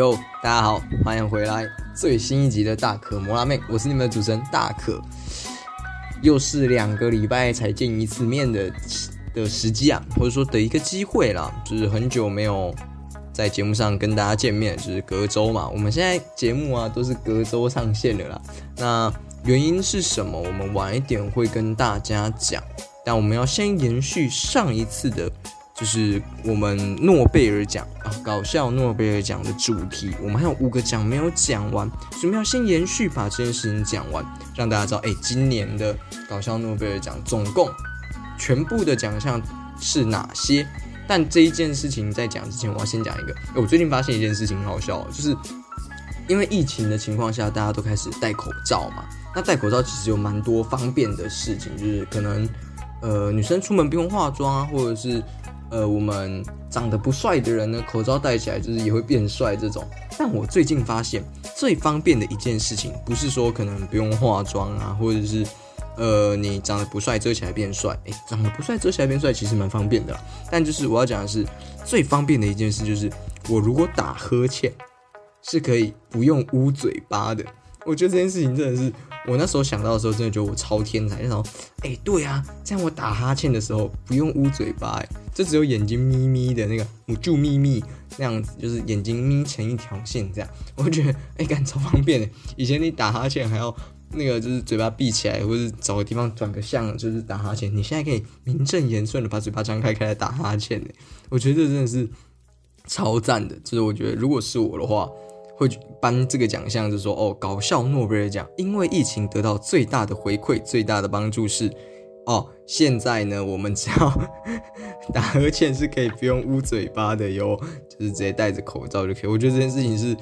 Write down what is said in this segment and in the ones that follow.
哟，大家好，欢迎回来最新一集的大可摩拉妹，我是你们的主持人大可。又是两个礼拜才见一次面的的时机啊，或者说的一个机会啦，就是很久没有在节目上跟大家见面，就是隔周嘛。我们现在节目啊都是隔周上线的啦。那原因是什么？我们晚一点会跟大家讲，但我们要先延续上一次的。就是我们诺贝尔奖啊，搞笑诺贝尔奖的主题，我们还有五个奖没有讲完，所以我们要先延续把这件事情讲完，让大家知道，哎，今年的搞笑诺贝尔奖总共全部的奖项是哪些？但这一件事情在讲之前，我要先讲一个，我最近发现一件事情很好笑，就是因为疫情的情况下，大家都开始戴口罩嘛，那戴口罩其实有蛮多方便的事情，就是可能呃女生出门不用化妆啊，或者是。呃，我们长得不帅的人呢，口罩戴起来就是也会变帅这种。但我最近发现最方便的一件事情，不是说可能不用化妆啊，或者是呃你长得不帅遮起来变帅。诶，长得不帅遮起来变帅其实蛮方便的。但就是我要讲的是最方便的一件事，就是我如果打呵欠是可以不用捂嘴巴的。我觉得这件事情真的是。我那时候想到的时候，真的觉得我超天才。然后，哎，对啊，这样我打哈欠的时候不用捂嘴巴，就只有眼睛眯眯的那个捂住眯眯那样子，就是眼睛眯成一条线这样。我觉得，哎，感超方便的。以前你打哈欠还要那个，就是嘴巴闭起来，或者找个地方转个向，就是打哈欠。你现在可以名正言顺的把嘴巴张开，开来打哈欠。哎，我觉得这真的是超赞的。就是我觉得，如果是我的话。会颁这个奖项，就是说哦，搞笑诺贝尔奖，因为疫情得到最大的回馈、最大的帮助是，哦，现在呢，我们只要 打呵欠是可以不用捂嘴巴的哟，就是直接戴着口罩就可以。我觉得这件事情是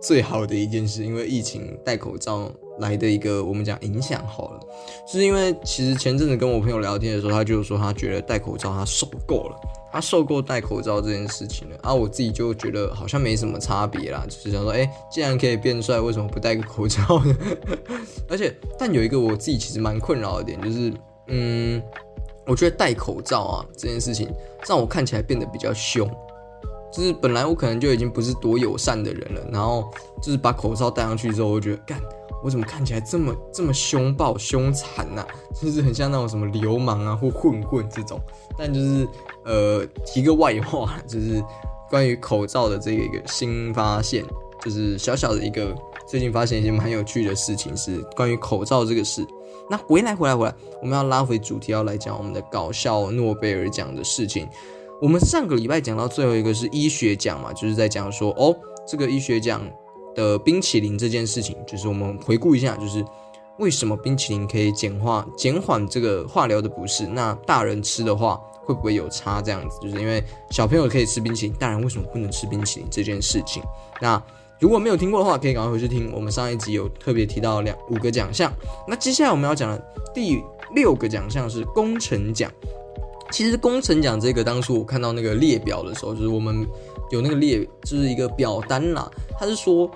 最好的一件事，因为疫情戴口罩来的一个我们讲影响好了，是因为其实前阵子跟我朋友聊天的时候，他就说他觉得戴口罩他受够了。他受够戴口罩这件事情了，啊，我自己就觉得好像没什么差别啦，就是想说，哎，既然可以变帅，为什么不戴个口罩呢？而且，但有一个我自己其实蛮困扰的点，就是，嗯，我觉得戴口罩啊这件事情让我看起来变得比较凶，就是本来我可能就已经不是多友善的人了，然后就是把口罩戴上去之后，我觉得干。我怎么看起来这么这么凶暴凶残呐？就是很像那种什么流氓啊或混混这种。但就是呃提个外话，就是关于口罩的这个一个新发现，就是小小的一个最近发现一件蛮有趣的事情，是关于口罩这个事。那回来回来回来，我们要拉回主题，要来讲我们的搞笑诺贝尔奖的事情。我们上个礼拜讲到最后一个是医学奖嘛，就是在讲说哦这个医学奖。的冰淇淋这件事情，就是我们回顾一下，就是为什么冰淇淋可以简化、减缓这个化疗的不适？那大人吃的话会不会有差？这样子，就是因为小朋友可以吃冰淇淋，大人为什么不能吃冰淇淋这件事情？那如果没有听过的话，可以赶快回去听。我们上一集有特别提到两五个奖项。那接下来我们要讲的第六个奖项是工程奖。其实工程奖这个，当初我看到那个列表的时候，就是我们。有那个列，就是一个表单啦。他是说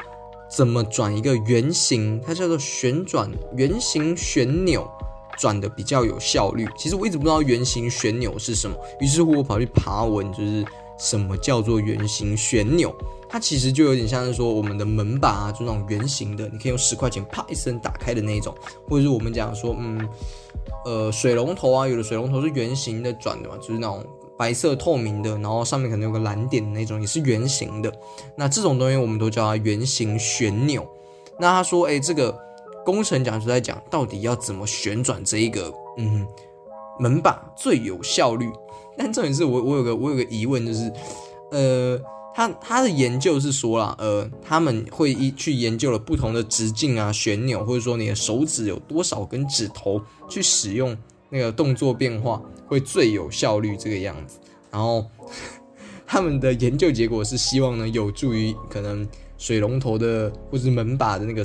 怎么转一个圆形，它叫做旋转圆形旋钮，转的比较有效率。其实我一直不知道圆形旋钮是什么，于是乎我跑去爬文，就是什么叫做圆形旋钮。它其实就有点像是说我们的门把啊，就那种圆形的，你可以用十块钱啪一声打开的那一种，或者是我们讲说，嗯，呃，水龙头啊，有的水龙头是圆形的转的嘛，就是那种。白色透明的，然后上面可能有个蓝点的那种，也是圆形的。那这种东西我们都叫它圆形旋钮。那他说，哎，这个工程讲师在讲到底要怎么旋转这一个嗯门把最有效率。但重点是我我有个我有个疑问，就是呃，他他的研究是说啦，呃，他们会一去研究了不同的直径啊旋钮，或者说你的手指有多少根指头去使用。那个动作变化会最有效率这个样子，然后他们的研究结果是希望呢有助于可能水龙头的或者门把的那个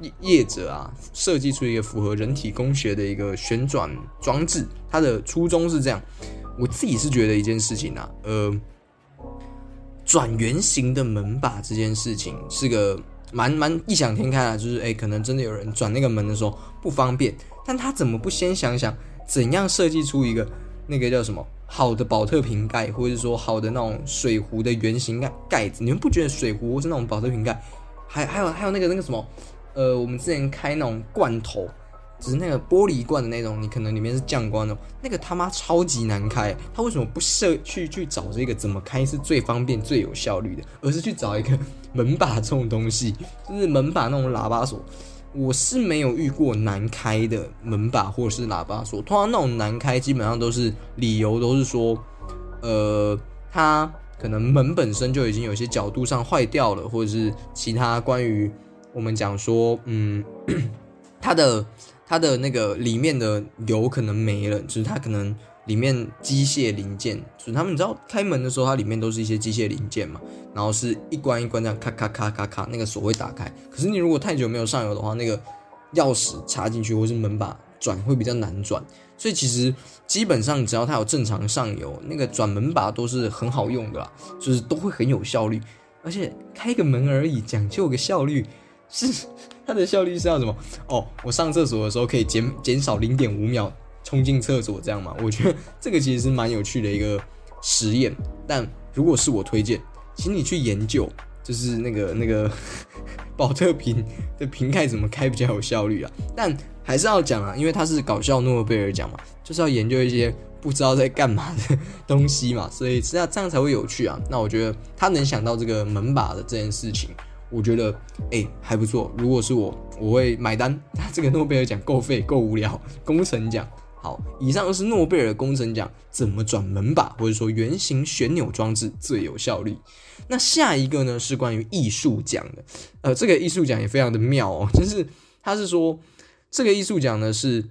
业业者啊设计出一个符合人体工学的一个旋转装置，它的初衷是这样。我自己是觉得一件事情啊，呃，转圆形的门把这件事情是个蛮蛮异想天开啊，就是哎，可能真的有人转那个门的时候不方便，但他怎么不先想想？怎样设计出一个那个叫什么好的保特瓶盖，或者说好的那种水壶的圆形盖盖子，你们不觉得水壶或是那种保特瓶盖，还还有还有那个那个什么，呃，我们之前开那种罐头，只是那个玻璃罐的那种，你可能里面是酱罐的，那个他妈超级难开。他为什么不设去去找这个怎么开是最方便最有效率的，而是去找一个门把这种东西，就是门把那种喇叭锁。我是没有遇过难开的门把或者是喇叭锁，通常那种难开基本上都是理由都是说，呃，它可能门本身就已经有些角度上坏掉了，或者是其他关于我们讲说，嗯，它的它的那个里面的油可能没了，就是它可能。里面机械零件，就是他们你知道开门的时候，它里面都是一些机械零件嘛，然后是一关一关这样咔咔咔咔咔，那个锁会打开。可是你如果太久没有上油的话，那个钥匙插进去或是门把转会比较难转。所以其实基本上只要它有正常上油，那个转门把都是很好用的啦，就是都会很有效率。而且开个门而已，讲究个效率，是 它的效率是要什么？哦，我上厕所的时候可以减减少零点五秒。冲进厕所这样嘛？我觉得这个其实是蛮有趣的一个实验。但如果是我推荐，请你去研究，就是那个那个 保特瓶的瓶盖怎么开比较有效率啊？但还是要讲啊，因为它是搞笑诺贝尔奖嘛，就是要研究一些不知道在干嘛的东西嘛，所以这样这样才会有趣啊。那我觉得他能想到这个门把的这件事情，我觉得哎还不错。如果是我，我会买单。这个诺贝尔奖够费够无聊，工程奖。好，以上是诺贝尔工程奖怎么转门把，或者说圆形旋钮装置最有效率。那下一个呢是关于艺术奖的，呃，这个艺术奖也非常的妙哦，就是他是说这个艺术奖呢是，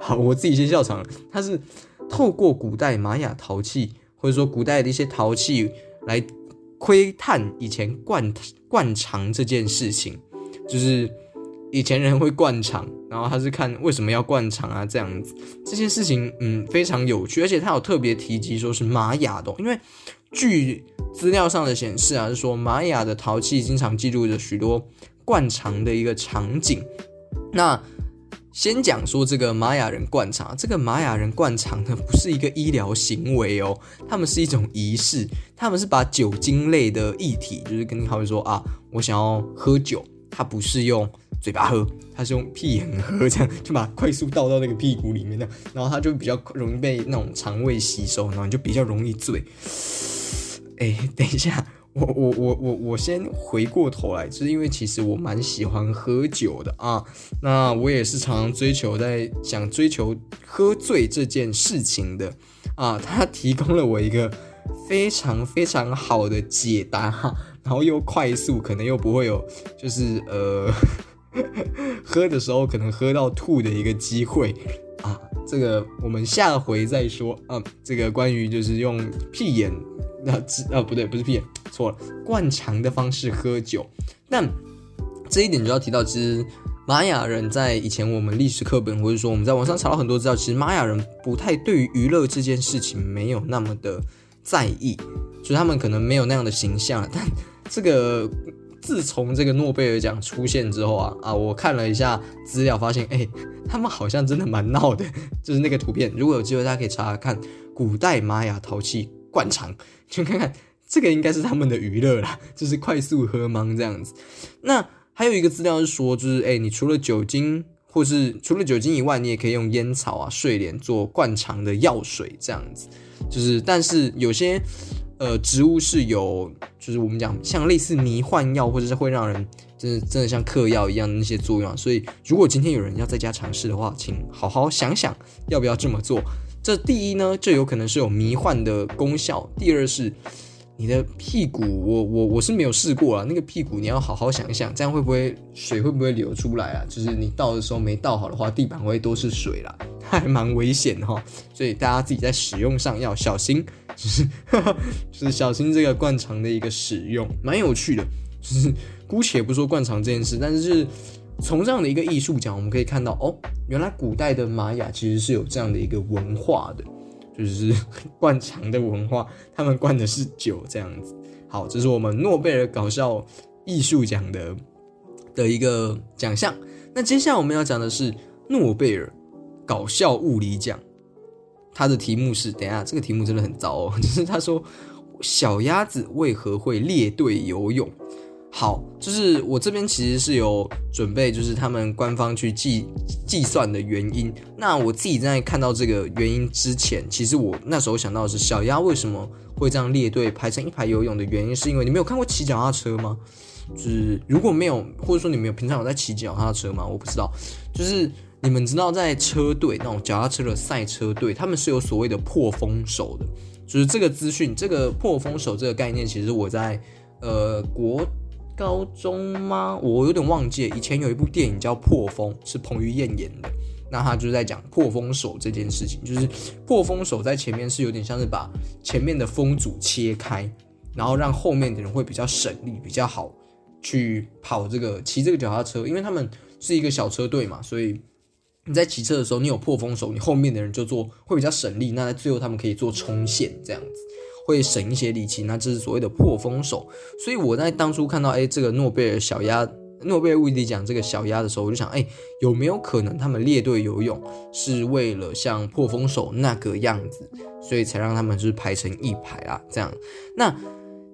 好，我自己先笑场了，他是透过古代玛雅陶器，或者说古代的一些陶器来窥探以前灌灌肠这件事情，就是。以前人会灌肠，然后他是看为什么要灌肠啊，这样子这件事情，嗯，非常有趣，而且他有特别提及说是玛雅的，因为据资料上的显示啊，是说玛雅的陶器经常记录着许多灌肠的一个场景。那先讲说这个玛雅人灌肠，这个玛雅人灌肠呢，不是一个医疗行为哦，他们是一种仪式，他们是把酒精类的液体，就是跟他们说啊，我想要喝酒，他不是用。嘴巴喝，他是用屁眼喝，这样就把快速倒到那个屁股里面的，然后他就比较容易被那种肠胃吸收，然后就比较容易醉。哎，等一下，我我我我我先回过头来，就是因为其实我蛮喜欢喝酒的啊，那我也是常常追求在想追求喝醉这件事情的啊，他提供了我一个非常非常好的解答哈，然后又快速，可能又不会有就是呃。喝的时候可能喝到吐的一个机会啊，这个我们下回再说啊。这个关于就是用屁眼那啊不对，不是屁眼，错了，灌肠的方式喝酒。但这一点就要提到，其实玛雅人在以前我们历史课本或者说我们在网上查到很多资料，其实玛雅人不太对于娱乐这件事情没有那么的在意，就他们可能没有那样的形象，但这个。自从这个诺贝尔奖出现之后啊啊，我看了一下资料，发现哎，他们好像真的蛮闹的。就是那个图片，如果有机会大家可以查查看，古代玛雅陶器灌肠，就看看这个应该是他们的娱乐啦，就是快速喝懵这样子。那还有一个资料是说，就是哎，你除了酒精，或是除了酒精以外，你也可以用烟草啊、睡莲做灌肠的药水这样子。就是，但是有些。呃，植物是有，就是我们讲像类似迷幻药，或者是会让人真的真的像嗑药一样的那些作用。所以，如果今天有人要在家尝试的话，请好好想想要不要这么做。这第一呢，这有可能是有迷幻的功效；第二是。你的屁股，我我我是没有试过啊。那个屁股你要好好想一想，这样会不会水会不会流出来啊？就是你倒的时候没倒好的话，地板会都是水啦，还蛮危险的哈。所以大家自己在使用上要小心，就是 就是小心这个灌肠的一个使用，蛮有趣的。就是姑且不说灌肠这件事，但是从这样的一个艺术讲，我们可以看到哦，原来古代的玛雅其实是有这样的一个文化的。就是 灌肠的文化，他们灌的是酒这样子。好，这是我们诺贝尔搞笑艺术奖的的一个奖项。那接下来我们要讲的是诺贝尔搞笑物理奖。它的题目是，等一下这个题目真的很糟哦，就是他说小鸭子为何会列队游泳？好，就是我这边其实是有准备，就是他们官方去计计算的原因。那我自己在看到这个原因之前，其实我那时候想到的是小鸭为什么会这样列队排成一排游泳的原因，是因为你没有看过骑脚踏车吗？就是如果没有，或者说你们有平常有在骑脚踏车吗？我不知道。就是你们知道在车队那种脚踏车的赛车队，他们是有所谓的破风手的。就是这个资讯，这个破风手这个概念，其实我在呃国。高中吗？我有点忘记。以前有一部电影叫《破风》，是彭于晏演的。那他就是在讲破风手这件事情，就是破风手在前面是有点像是把前面的风阻切开，然后让后面的人会比较省力，比较好去跑这个骑这个脚踏车。因为他们是一个小车队嘛，所以你在骑车的时候，你有破风手，你后面的人就做会比较省力。那在最后他们可以做冲线这样子。会省一些力气，那这是所谓的破风手。所以我在当初看到哎这个诺贝尔小鸭诺贝尔物理奖这个小鸭的时候，我就想哎有没有可能他们列队游泳是为了像破风手那个样子，所以才让他们就是排成一排啊这样。那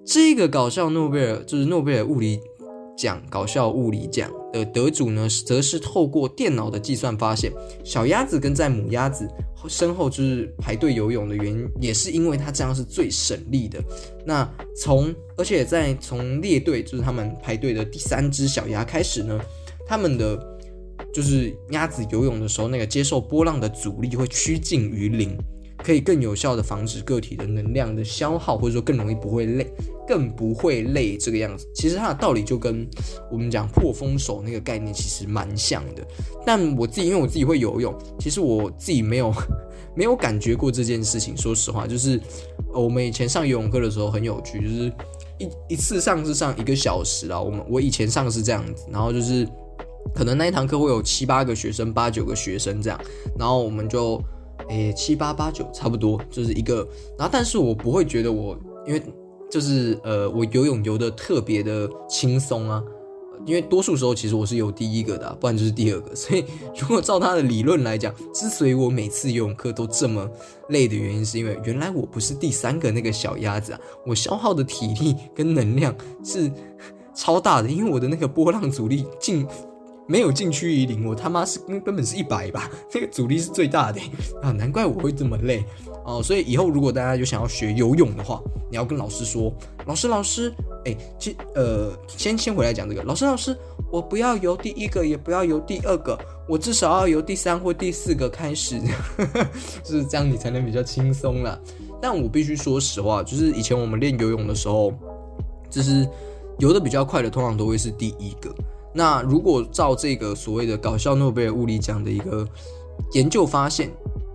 这个搞笑诺贝尔就是诺贝尔物理。奖搞笑物理奖的得主呢，则是透过电脑的计算发现，小鸭子跟在母鸭子身后就是排队游泳的原因，也是因为它这样是最省力的。那从而且在从列队就是他们排队的第三只小鸭开始呢，他们的就是鸭子游泳的时候，那个接受波浪的阻力会趋近于零。可以更有效的防止个体的能量的消耗，或者说更容易不会累，更不会累这个样子。其实它的道理就跟我们讲破风手那个概念其实蛮像的。但我自己因为我自己会游泳，其实我自己没有 没有感觉过这件事情。说实话，就是我们以前上游泳课的时候很有趣，就是一一次上是上一个小时啊。我们我以前上是这样子，然后就是可能那一堂课会有七八个学生，八九个学生这样，然后我们就。诶，七八八九差不多就是一个，然后但是我不会觉得我，因为就是呃，我游泳游的特别的轻松啊，因为多数时候其实我是游第一个的，不然就是第二个，所以如果照他的理论来讲，之所以我每次游泳课都这么累的原因，是因为原来我不是第三个那个小鸭子啊，我消耗的体力跟能量是 超大的，因为我的那个波浪阻力近。没有禁区于零，我他妈是根根本是一百吧，那个阻力是最大的啊，难怪我会这么累哦。所以以后如果大家有想要学游泳的话，你要跟老师说，老师老师，哎，其呃，先先回来讲这个，老师老师，我不要游第一个，也不要游第二个，我至少要游第三或第四个开始，呵呵就是这样，你才能比较轻松了。但我必须说实话，就是以前我们练游泳的时候，就是游的比较快的，通常都会是第一个。那如果照这个所谓的搞笑诺贝尔物理奖的一个研究发现，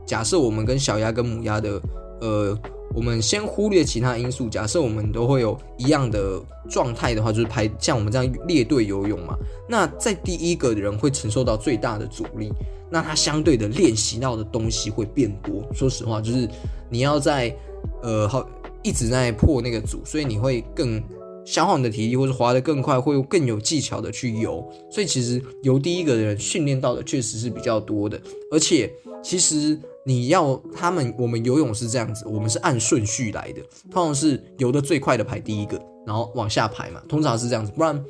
假设我们跟小鸭跟母鸭的，呃，我们先忽略其他因素，假设我们都会有一样的状态的话，就是排像我们这样列队游泳嘛。那在第一个人会承受到最大的阻力，那他相对的练习到的东西会变多。说实话，就是你要在呃好一直在破那个阻，所以你会更。消耗你的体力，或者滑得更快，会有更有技巧的去游。所以其实游第一个人训练到的确实是比较多的。而且其实你要他们，我们游泳是这样子，我们是按顺序来的，通常是游得最快的排第一个，然后往下排嘛，通常是这样子。不然，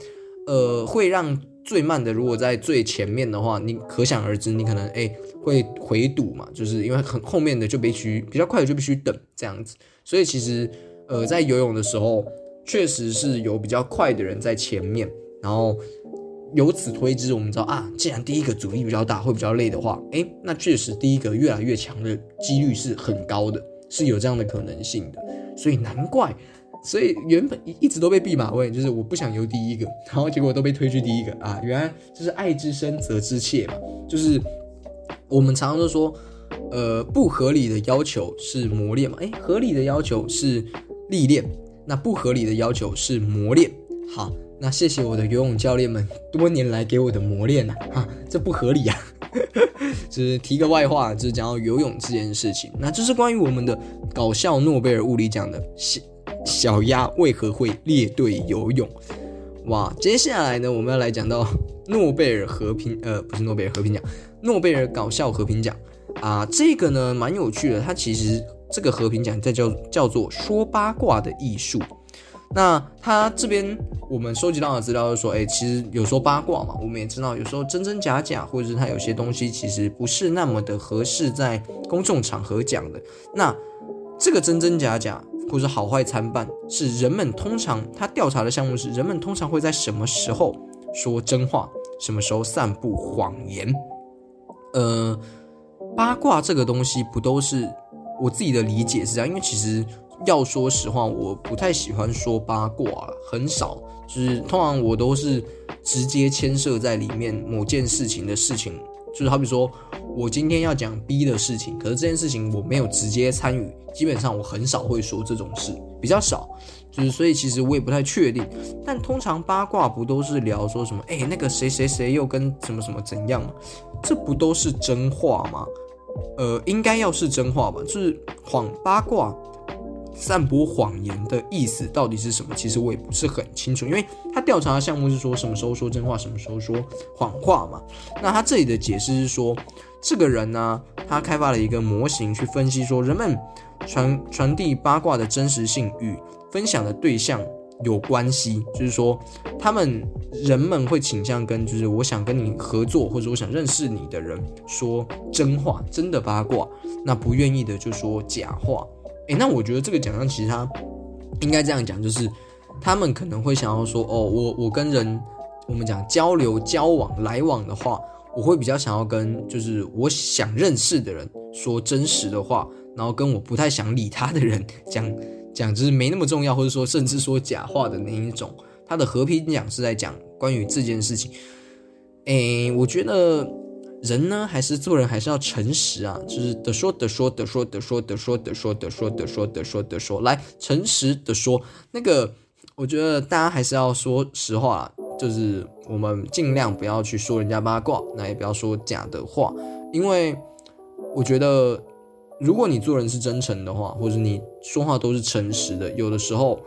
呃，会让最慢的如果在最前面的话，你可想而知，你可能哎会回堵嘛，就是因为很后面的就必须比较快的就必须等这样子。所以其实呃在游泳的时候。确实是有比较快的人在前面，然后由此推知，我们知道啊，既然第一个阻力比较大，会比较累的话，诶，那确实第一个越来越强的几率是很高的，是有这样的可能性的。所以难怪，所以原本一一直都被弼马温，就是我不想游第一个，然后结果都被推去第一个啊，原来就是爱之深责之切嘛，就是我们常常都说，呃，不合理的要求是磨练嘛，诶，合理的要求是历练。那不合理的要求是磨练，好，那谢谢我的游泳教练们多年来给我的磨练呐，哈，这不合理啊，就是提个外话，就是讲到游泳这件事情，那这是关于我们的搞笑诺贝尔物理奖的小小鸭为何会列队游泳，哇，接下来呢，我们要来讲到诺贝尔和平，呃，不是诺贝尔和平奖，诺贝尔搞笑和平奖。啊，这个呢蛮有趣的，它其实这个和平奖在叫叫做说八卦的艺术。那他这边我们收集到的资料是说，哎，其实有时候八卦嘛，我们也知道，有时候真真假假，或者是他有些东西其实不是那么的合适在公众场合讲的。那这个真真假假，或者好坏参半，是人们通常他调查的项目是人们通常会在什么时候说真话，什么时候散布谎言。呃，八卦这个东西不都是我自己的理解是这样，因为其实。要说实话，我不太喜欢说八卦，很少，就是通常我都是直接牵涉在里面某件事情的事情，就是好比说我今天要讲 B 的事情，可是这件事情我没有直接参与，基本上我很少会说这种事，比较少，就是所以其实我也不太确定。但通常八卦不都是聊说什么，哎，那个谁谁谁又跟什么什么怎样吗这不都是真话吗？呃，应该要是真话吧，就是谎八卦。散播谎言的意思到底是什么？其实我也不是很清楚，因为他调查的项目是说什么时候说真话，什么时候说谎话嘛。那他这里的解释是说，这个人呢，他开发了一个模型去分析说，人们传传递八卦的真实性与分享的对象有关系，就是说，他们人们会倾向跟就是我想跟你合作或者我想认识你的人说真话，真的八卦，那不愿意的就说假话。诶，那我觉得这个奖项其实他应该这样讲，就是他们可能会想要说，哦，我我跟人我们讲交流、交往、来往的话，我会比较想要跟就是我想认识的人说真实的话，然后跟我不太想理他的人 讲讲就是没那么重要，或者说甚至说假话的那一种。他的和平奖是在讲关于这件事情。诶，我觉得。人呢，还是做人，还是要诚实啊！就是的说的说的说的说的说的说的说的说的说的说，来诚实的说。那个，我觉得大家还是要说实话，就是我们尽量不要去说人家八卦，那也不要说假的话，因为我觉得，如果你做人是真诚的话，或者你说话都是诚实的，有的时候，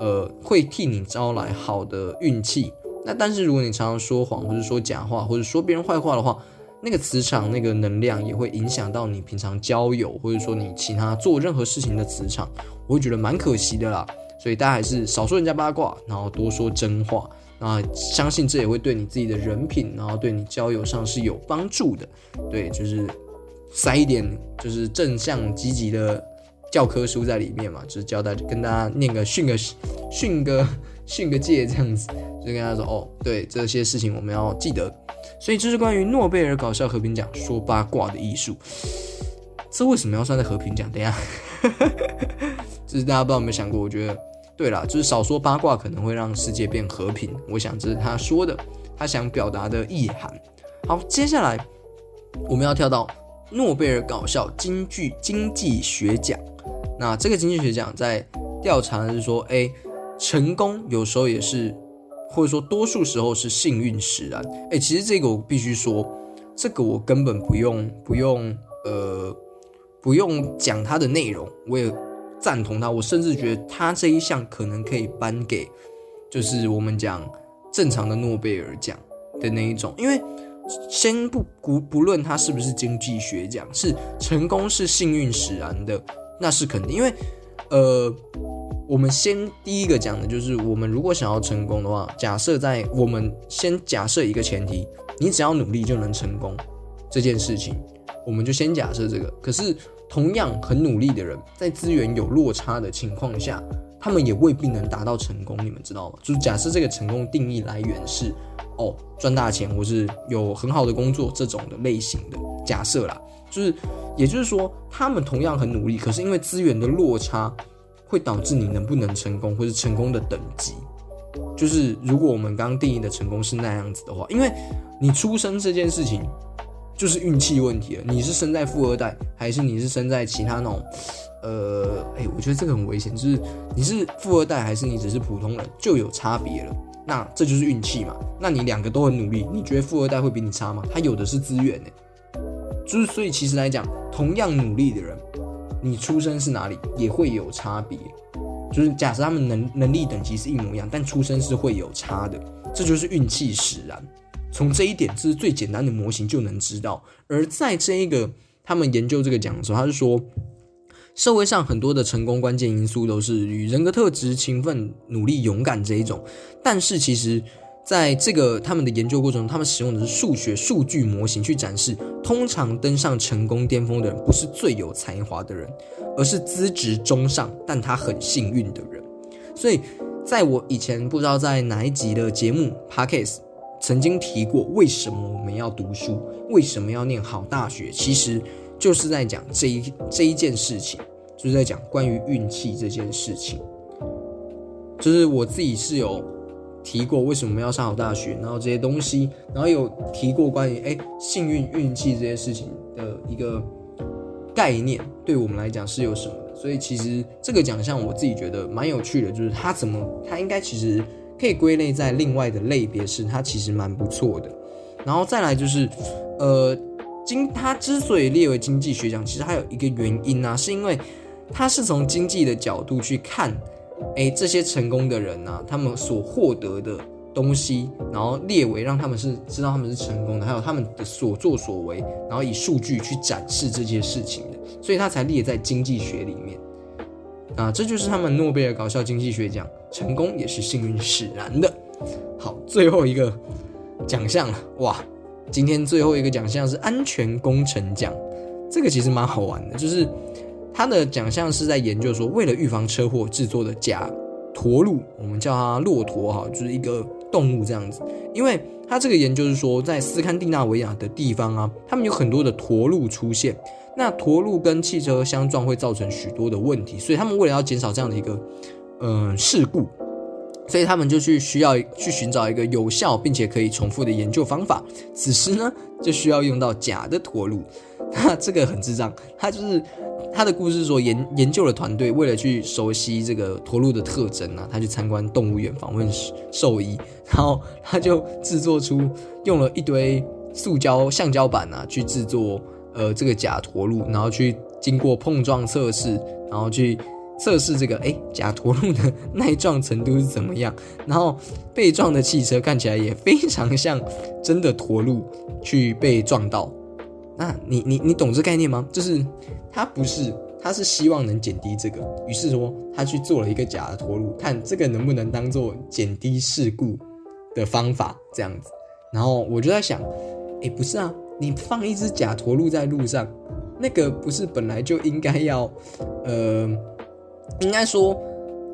呃，会替你招来好的运气。那但是如果你常常说谎，或者说假话，或者说别人坏话的话，那个磁场、那个能量也会影响到你平常交友，或者说你其他做任何事情的磁场，我会觉得蛮可惜的啦。所以大家还是少说人家八卦，然后多说真话。那相信这也会对你自己的人品，然后对你交友上是有帮助的。对，就是塞一点就是正向积极的教科书在里面嘛，就是教大跟大家念个训个训个训个戒这样子，就跟大家说哦，对这些事情我们要记得。所以这是关于诺贝尔搞笑和平奖说八卦的艺术。这为什么要算在和平奖？等下，这是大家不知道有没有想过？我觉得，对啦，就是少说八卦可能会让世界变和平。我想这是他说的，他想表达的意涵。好，接下来我们要跳到诺贝尔搞笑经济经济学奖。那这个经济学奖在调查的是说，哎，成功有时候也是。或者说，多数时候是幸运使然。哎，其实这个我必须说，这个我根本不用不用呃不用讲它的内容，我也赞同它。我甚至觉得它这一项可能可以颁给，就是我们讲正常的诺贝尔奖的那一种。因为先不不不论他是不是经济学奖，是成功是幸运使然的，那是肯定。因为呃。我们先第一个讲的就是，我们如果想要成功的话，假设在我们先假设一个前提，你只要努力就能成功这件事情，我们就先假设这个。可是同样很努力的人，在资源有落差的情况下，他们也未必能达到成功。你们知道吗？就是假设这个成功定义来源是哦赚大钱或是有很好的工作这种的类型的假设啦，就是也就是说，他们同样很努力，可是因为资源的落差。会导致你能不能成功，或是成功的等级，就是如果我们刚刚定义的成功是那样子的话，因为你出生这件事情就是运气问题了。你是生在富二代，还是你是生在其他那种，呃，哎，我觉得这个很危险，就是你是富二代，还是你只是普通人，就有差别了。那这就是运气嘛？那你两个都很努力，你觉得富二代会比你差吗？他有的是资源呢，就是所以其实来讲，同样努力的人。你出生是哪里也会有差别，就是假设他们能能力等级是一模一样，但出生是会有差的，这就是运气使然。从这一点，这是最简单的模型就能知道。而在这一个他们研究这个讲的时候，他是说，社会上很多的成功关键因素都是与人格特质、勤奋、努力、勇敢这一种，但是其实。在这个他们的研究过程中，他们使用的是数学数据模型去展示，通常登上成功巅峰的人不是最有才华的人，而是资质中上但他很幸运的人。所以，在我以前不知道在哪一集的节目 podcast 曾经提过，为什么我们要读书，为什么要念好大学，其实就是在讲这一这一件事情，就是在讲关于运气这件事情。就是我自己是有。提过为什么要上好大学，然后这些东西，然后有提过关于哎幸运运气这些事情的一个概念，对我们来讲是有什么的？所以其实这个奖项我自己觉得蛮有趣的，就是它怎么它应该其实可以归类在另外的类别，是它其实蛮不错的。然后再来就是呃经它之所以列为经济学奖，其实还有一个原因啊，是因为它是从经济的角度去看。哎，这些成功的人呢，他们所获得的东西，然后列为让他们是知道他们是成功的，还有他们的所作所为，然后以数据去展示这些事情的，所以他才列在经济学里面。啊，这就是他们诺贝尔搞笑经济学奖，成功也是幸运使然的。好，最后一个奖项了，哇，今天最后一个奖项是安全工程奖，这个其实蛮好玩的，就是。他的奖项是在研究说，为了预防车祸制作的假驼鹿，我们叫它骆驼哈，就是一个动物这样子。因为他这个研究是说，在斯堪的纳维亚的地方啊，他们有很多的驼鹿出现，那驼鹿跟汽车相撞会造成许多的问题，所以他们为了要减少这样的一个嗯事故，所以他们就去需要去寻找一个有效并且可以重复的研究方法。此时呢，就需要用到假的驼鹿。那这个很智障，他就是。他的故事说，研研究的团队为了去熟悉这个驼鹿的特征啊，他去参观动物园访问兽医，然后他就制作出用了一堆塑胶橡胶板啊，去制作呃这个假驼鹿，然后去经过碰撞测试，然后去测试这个哎假驼鹿的耐撞程度是怎么样，然后被撞的汽车看起来也非常像真的驼鹿去被撞到。那你你你懂这概念吗？就是他不是，他是希望能减低这个，于是说他去做了一个假的驼鹿，看这个能不能当做减低事故的方法这样子。然后我就在想，哎，不是啊，你放一只假驼鹿在路上，那个不是本来就应该要，呃，应该说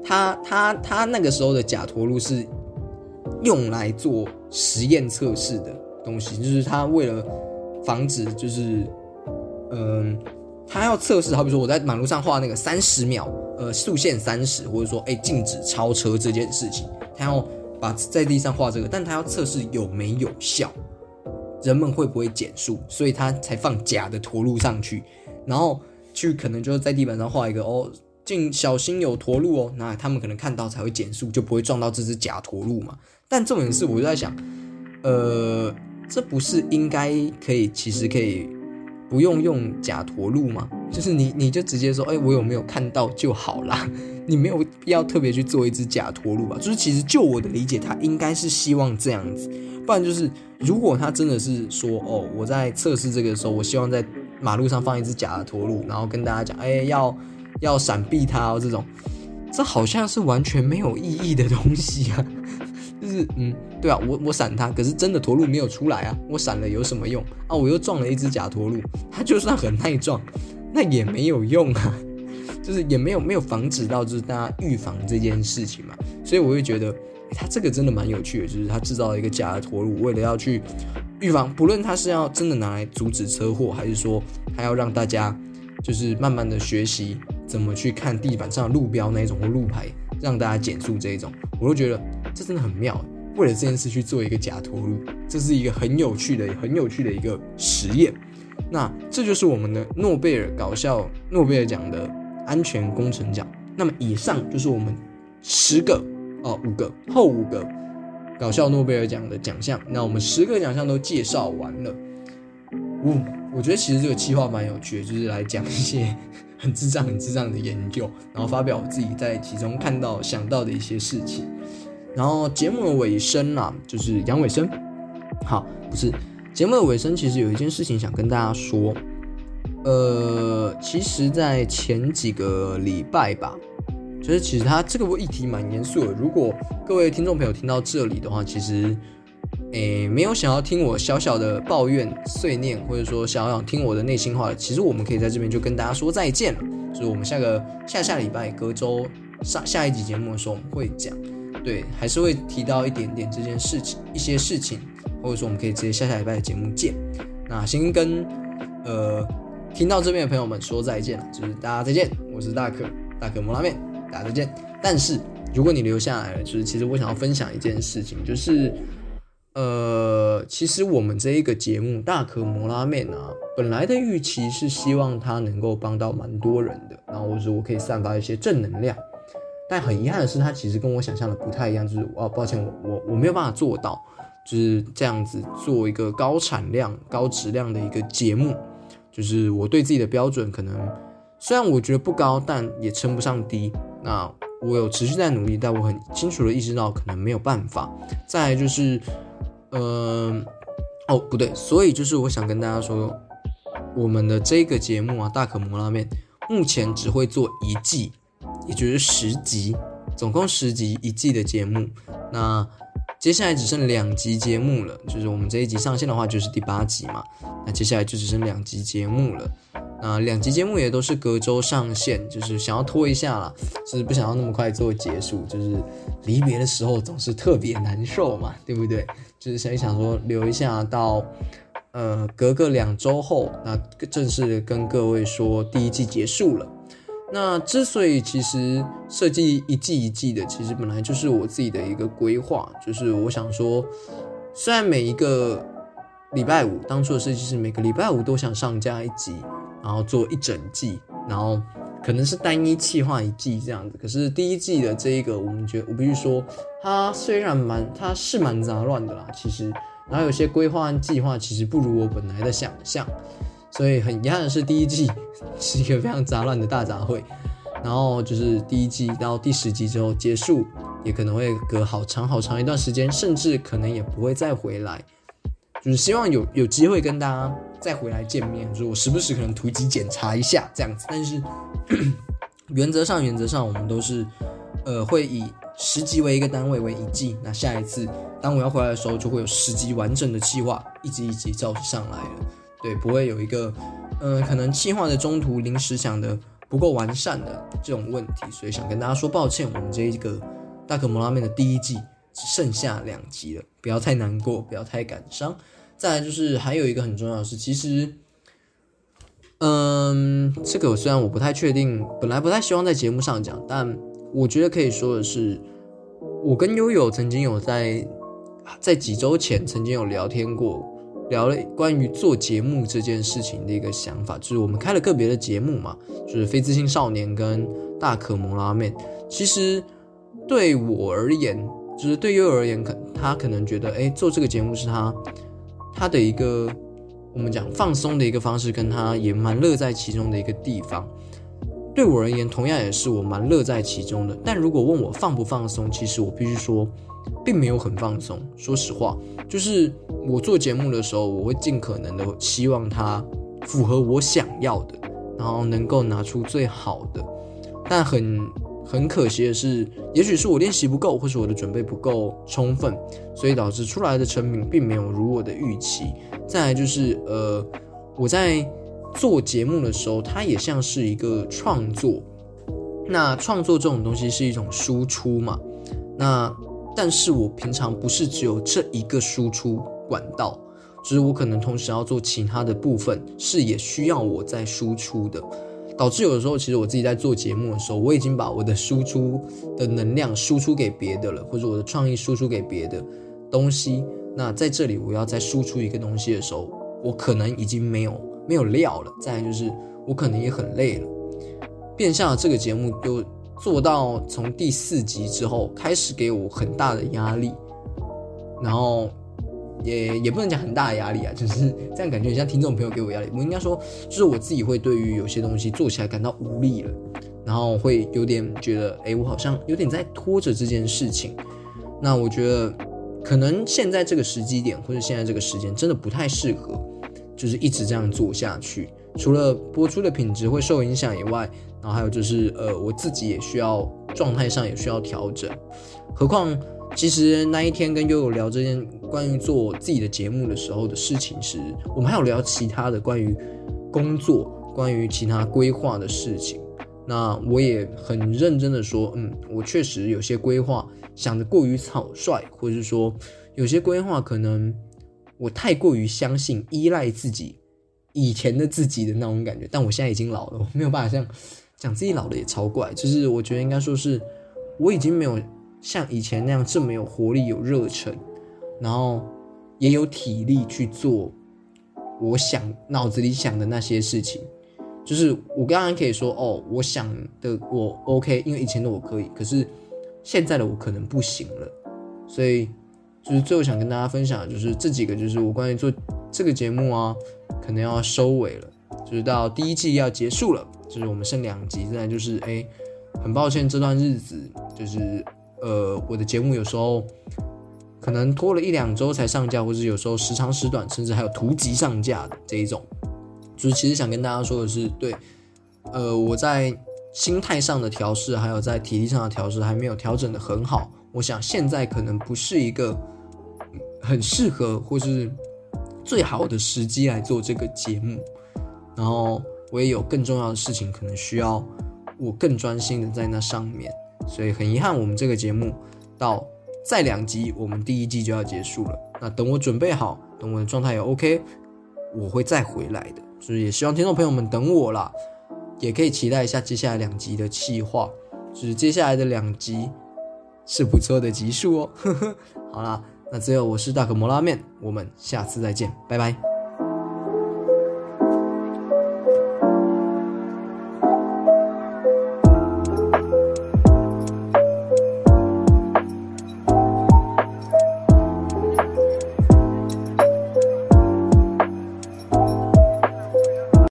他他他那个时候的假驼鹿是用来做实验测试的东西，就是他为了。防止就是，嗯，他要测试，好比说我在马路上画那个三十秒，呃，速限三十，或者说哎禁止超车这件事情，他要把在地上画这个，但他要测试有没有效，人们会不会减速，所以他才放假的驼鹿上去，然后去可能就是在地板上画一个哦，进小心有驼鹿哦，那他们可能看到才会减速，就不会撞到这只假驼鹿嘛。但重点是，我就在想，呃。这不是应该可以，其实可以不用用假驼鹿吗？就是你，你就直接说，哎，我有没有看到就好啦，你没有必要特别去做一只假驼鹿吧？就是其实就我的理解，他应该是希望这样子，不然就是如果他真的是说，哦，我在测试这个的时候，我希望在马路上放一只假的驼鹿，然后跟大家讲，哎，要要闪避它哦，这种，这好像是完全没有意义的东西啊。就是嗯，对啊，我我闪它，可是真的驼鹿没有出来啊，我闪了有什么用啊？我又撞了一只假驼鹿，它就算很耐撞，那也没有用啊，就是也没有没有防止到就是大家预防这件事情嘛，所以我会觉得它这个真的蛮有趣的，就是它制造了一个假的驼鹿，为了要去预防，不论它是要真的拿来阻止车祸，还是说它要让大家就是慢慢的学习怎么去看地板上的路标那一种或路牌，让大家减速这一种，我都觉得。这真的很妙，为了这件事去做一个假驼鹿，这是一个很有趣的、很有趣的一个实验。那这就是我们的诺贝尔搞笑诺贝尔奖的安全工程奖。那么以上就是我们十个哦，五个后五个搞笑诺贝尔奖的奖项。那我们十个奖项都介绍完了。呜，我觉得其实这个计划蛮有趣的，就是来讲一些 很智障、很智障的研究，然后发表我自己在其中看到、想到的一些事情。然后节目的尾声啦，就是杨尾声。好，不是节目的尾声，其实有一件事情想跟大家说。呃，其实，在前几个礼拜吧，就是其实他这个议题蛮严肃的。如果各位听众朋友听到这里的话，其实，诶，没有想要听我小小的抱怨碎念，或者说想要听我的内心话，其实我们可以在这边就跟大家说再见了。就是我们下个下下礼拜隔周上下一集节目的时候，我们会讲，对，还是会提到一点点这件事情，一些事情，或者说我们可以直接下下礼拜的节目见。那先跟呃听到这边的朋友们说再见了，就是大家再见，我是大可大可摩拉面，大家再见。但是如果你留下来了，就是其实我想要分享一件事情，就是呃，其实我们这一个节目大可摩拉面啊，本来的预期是希望它能够帮到蛮多人的，然后我说我可以散发一些正能量，但很遗憾的是，它其实跟我想象的不太一样，就是哦，抱歉，我我我没有办法做到。就是这样子做一个高产量、高质量的一个节目，就是我对自己的标准可能虽然我觉得不高，但也称不上低。那我有持续在努力，但我很清楚的意识到可能没有办法。再就是，嗯，哦不对，所以就是我想跟大家说，我们的这个节目啊，大可摩拉面目前只会做一季，也就是十集，总共十集一季的节目。那接下来只剩两集节目了，就是我们这一集上线的话就是第八集嘛，那接下来就只剩两集节目了。那两集节目也都是隔周上线，就是想要拖一下啦，就是不想要那么快做结束，就是离别的时候总是特别难受嘛，对不对？就是想一想说留一下到，呃，隔个两周后，那正式跟各位说第一季结束了。那之所以其实设计一季一季的，其实本来就是我自己的一个规划，就是我想说，虽然每一个礼拜五当初的设计是每个礼拜五都想上架一集，然后做一整季，然后可能是单一企划一季这样子，可是第一季的这一个，我们觉得我必须说，它虽然蛮它是蛮杂乱的啦，其实，然后有些规划计划其实不如我本来的想象。所以很遗憾的是，第一季是一个非常杂乱的大杂烩，然后就是第一季到第十集之后结束，也可能会隔好长好长一段时间，甚至可能也不会再回来。就是希望有有机会跟大家再回来见面，就是我时不时可能突击检查一下这样子。但是 原则上，原则上我们都是呃会以十集为一个单位为一季。那下一次当我要回来的时候，就会有十集完整的计划，一集一集照上来了。对，不会有一个，呃，可能计划的中途临时想的不够完善的这种问题，所以想跟大家说抱歉，我们这一个大可摩拉面的第一季只剩下两集了，不要太难过，不要太感伤。再来就是还有一个很重要的是，其实，嗯，这个虽然我不太确定，本来不太希望在节目上讲，但我觉得可以说的是，我跟悠悠曾经有在在几周前曾经有聊天过。聊了关于做节目这件事情的一个想法，就是我们开了个别的节目嘛，就是非自信少年跟大可摩拉面。其实对我而言，就是对悠悠而言，可他可能觉得，哎，做这个节目是他他的一个我们讲放松的一个方式，跟他也蛮乐在其中的一个地方。对我而言，同样也是我蛮乐在其中的。但如果问我放不放松，其实我必须说。并没有很放松，说实话，就是我做节目的时候，我会尽可能的希望它符合我想要的，然后能够拿出最好的。但很很可惜的是，也许是我练习不够，或是我的准备不够充分，所以导致出来的成品并没有如我的预期。再来就是，呃，我在做节目的时候，它也像是一个创作。那创作这种东西是一种输出嘛？那但是我平常不是只有这一个输出管道，就是我可能同时要做其他的部分，是也需要我在输出的，导致有的时候其实我自己在做节目的时候，我已经把我的输出的能量输出给别的了，或者我的创意输出给别的东西。那在这里我要再输出一个东西的时候，我可能已经没有没有料了。再来就是我可能也很累了，变相这个节目就。做到从第四集之后开始给我很大的压力，然后也也不能讲很大的压力啊，就是 这样感觉像听众朋友给我压力。我应该说，就是我自己会对于有些东西做起来感到无力了，然后会有点觉得，哎，我好像有点在拖着这件事情。那我觉得可能现在这个时机点或者现在这个时间真的不太适合，就是一直这样做下去。除了播出的品质会受影响以外，然后还有就是呃我自己也需要状态上也需要调整。何况其实那一天跟悠悠聊这件关于做自己的节目的时候的事情时，我们还有聊其他的关于工作、关于其他规划的事情。那我也很认真的说，嗯，我确实有些规划想的过于草率，或者是说有些规划可能我太过于相信、依赖自己以前的自己的那种感觉。但我现在已经老了，我没有办法像讲自己老了也超怪。就是我觉得应该说是我已经没有 像以前那样这么有活力、有热忱，然后也有体力去做我想脑子里想的那些事情。就是我刚刚可以说哦，我想的我 OK，因为以前的我可以，可是现在的我可能不行了，所以就是最后想跟大家分享的就是这几个，就是我关于做这个节目啊，可能要收尾了，就是到第一季要结束了，就是我们剩两集，现在就是哎，很抱歉这段日子就是呃我的节目有时候可能拖了一两周才上架，或者有时候时长时短，甚至还有图集上架的这一种。就是其实想跟大家说的是，对，呃，我在心态上的调试，还有在体力上的调试还没有调整的很好。我想现在可能不是一个很适合或是最好的时机来做这个节目。然后我也有更重要的事情，可能需要我更专心的在那上面。所以很遗憾，我们这个节目到再两集，我们第一季就要结束了。那等我准备好，等我的状态也 OK，我会再回来的。就是也希望听众朋友们等我啦，也可以期待一下接下来两集的企划，就是接下来的两集是不错的集数哦。好啦，那最后我是大可摩拉面，我们下次再见，拜拜。